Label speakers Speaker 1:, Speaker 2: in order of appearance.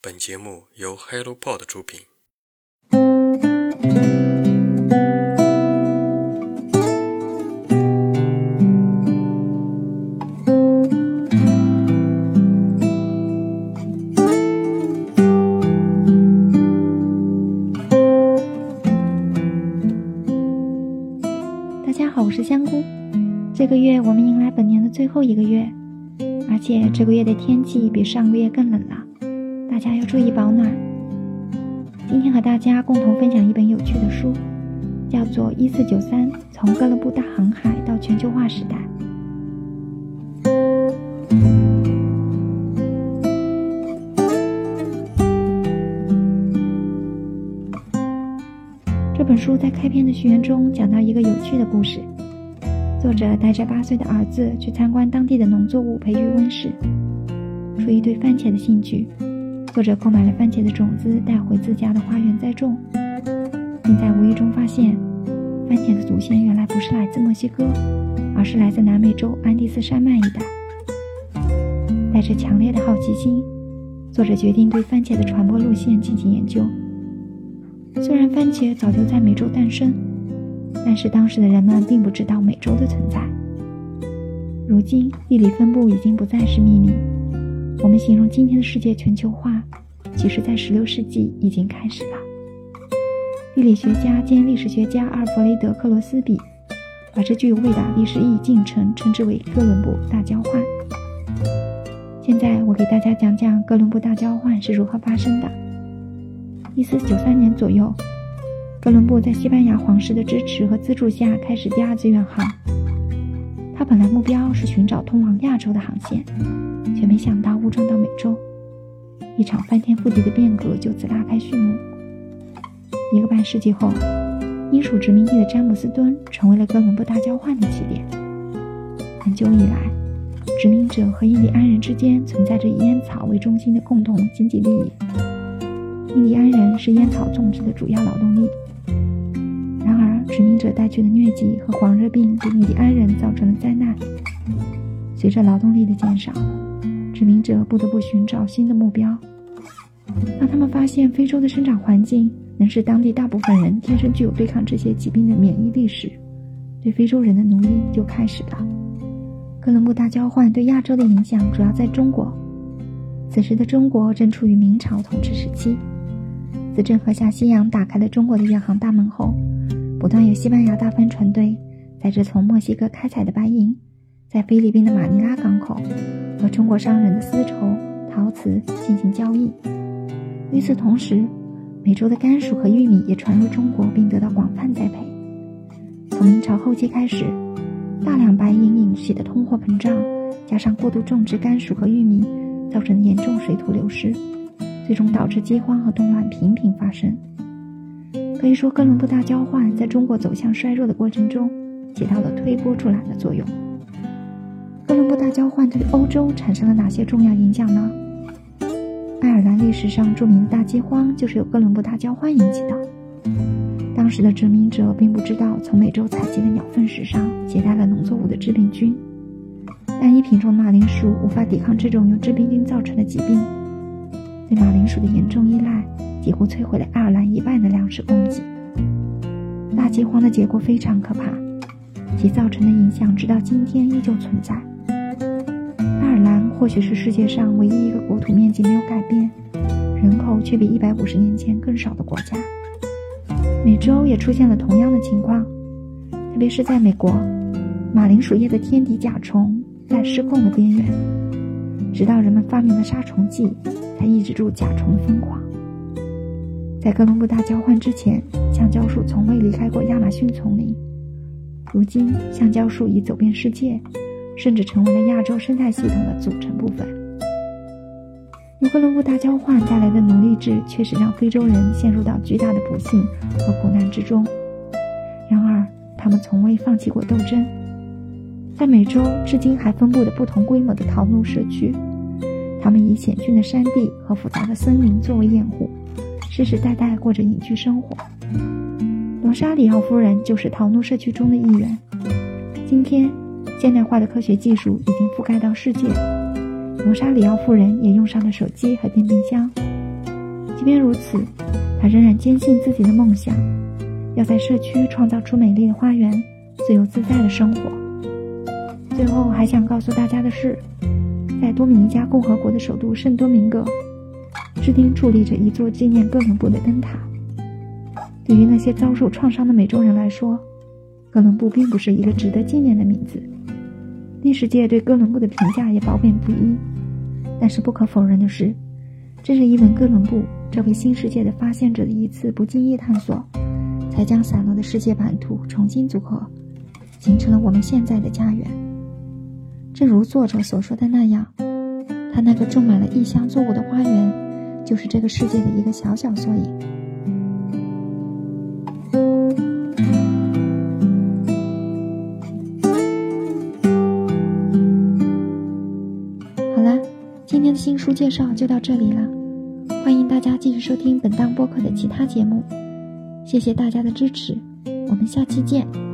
Speaker 1: 本节目由 HelloPod 出品。
Speaker 2: 大家好，我是香菇。这个月我们迎来本年的最后一个月，而且这个月的天气比上个月更冷了，大家要注意保暖。今天和大家共同分享一本有趣的书，叫做《一四九三：从哥伦布大航海到全球化时代》。这本书在开篇的序言中讲到一个有趣的故事。作者带着八岁的儿子去参观当地的农作物培育温室，出于对番茄的兴趣，作者购买了番茄的种子带回自家的花园栽种，并在无意中发现，番茄的祖先原来不是来自墨西哥，而是来自南美洲安第斯山脉一带。带着强烈的好奇心，作者决定对番茄的传播路线进行研究。虽然番茄早就在美洲诞生，但是当时的人们并不知道美洲的存在。如今，地理分布已经不再是秘密。我们形容今天的世界全球化，其实在16世纪已经开始了。地理学家兼历史学家阿尔弗雷德·克罗斯比把这具有伟大历史意义进程称之为哥伦布大交换。现在，我给大家讲讲哥伦布大交换是如何发生的。一四九三年左右，哥伦布在西班牙皇室的支持和资助下开始第二次远航。本来目标是寻找通往亚洲的航线，却没想到误撞到美洲，一场翻天覆地的变革就此拉开序幕。一个半世纪后，英属殖民地的詹姆斯敦成为了哥伦布大交换的起点。很久以来，殖民者和印第安人之间存在着以烟草为中心的共同经济利益。印第安人是烟草种植的主要劳动力。殖民者带去的疟疾和黄热病给印第安人造成了灾难。随着劳动力的减少，殖民者不得不寻找新的目标。当他们发现非洲的生长环境能使当地大部分人天生具有对抗这些疾病的免疫力时，对非洲人的奴役就开始了。哥伦布大交换对亚洲的影响主要在中国。此时的中国正处于明朝统治时期。自郑和下西洋打开了中国的远航大门后，不断有西班牙大帆船队载着从墨西哥开采的白银，在菲律宾的马尼拉港口和中国商人的丝绸、陶瓷进行交易。与此同时，美洲的甘薯和玉米也传入中国，并得到广泛栽培。从明朝后期开始，大量白银引起的通货膨胀，加上过度种植甘薯和玉米，造成严重水土流失。最终导致饥荒和动乱频频发生。可以说，哥伦布大交换在中国走向衰弱的过程中起到了推波助澜的作用。哥伦布大交换对欧洲产生了哪些重要影响呢？爱尔兰历史上著名的大饥荒就是由哥伦布大交换引起的。当时的殖民者并不知道，从美洲采集的鸟粪石上携带了农作物的致病菌，单一品种马铃薯无法抵抗这种由致病菌造成的疾病。对马铃薯的严重依赖，几乎摧毁了爱尔兰一半的粮食供给。大饥荒的结果非常可怕，其造成的影响直到今天依旧存在。爱尔兰或许是世界上唯一一个国土面积没有改变，人口却比一百五十年前更少的国家。美洲也出现了同样的情况，特别是在美国，马铃薯叶的天敌甲虫在失控的边缘，直到人们发明了杀虫剂。才抑制住甲虫的疯狂。在哥伦布大交换之前，橡胶树从未离开过亚马逊丛林。如今，橡胶树已走遍世界，甚至成为了亚洲生态系统的组成部分。由哥伦布大交换带来的奴隶制，确实让非洲人陷入到巨大的不幸和苦难之中。然而，他们从未放弃过斗争。在美洲，至今还分布着不同规模的陶奴社区。他们以险峻的山地和复杂的森林作为掩护，世世代代过着隐居生活。罗莎里奥夫人就是陶奴社区中的一员。今天，现代化的科学技术已经覆盖到世界，罗莎里奥夫人也用上了手机和电冰箱，即便如此，她仍然坚信自己的梦想，要在社区创造出美丽的花园，自由自在的生活。最后还想告诉大家的是，在多米尼加共和国的首都圣多明戈，至今矗立着一座纪念哥伦布的灯塔。对于那些遭受创伤的美洲人来说，哥伦布并不是一个值得纪念的名字。历史界对哥伦布的评价也褒贬不一，但是不可否认的是，正是因为哥伦布这位新世界的发现者的一次不经意探索，才将散落的世界版图重新组合，形成了我们现在的家园。正如作者所说的那样，他那个种满了异乡作物的花园，就是这个世界的一个小小缩影。今天的新书介绍就到这里了，欢迎大家继续收听本档播客的其他节目，谢谢大家的支持，我们下期见。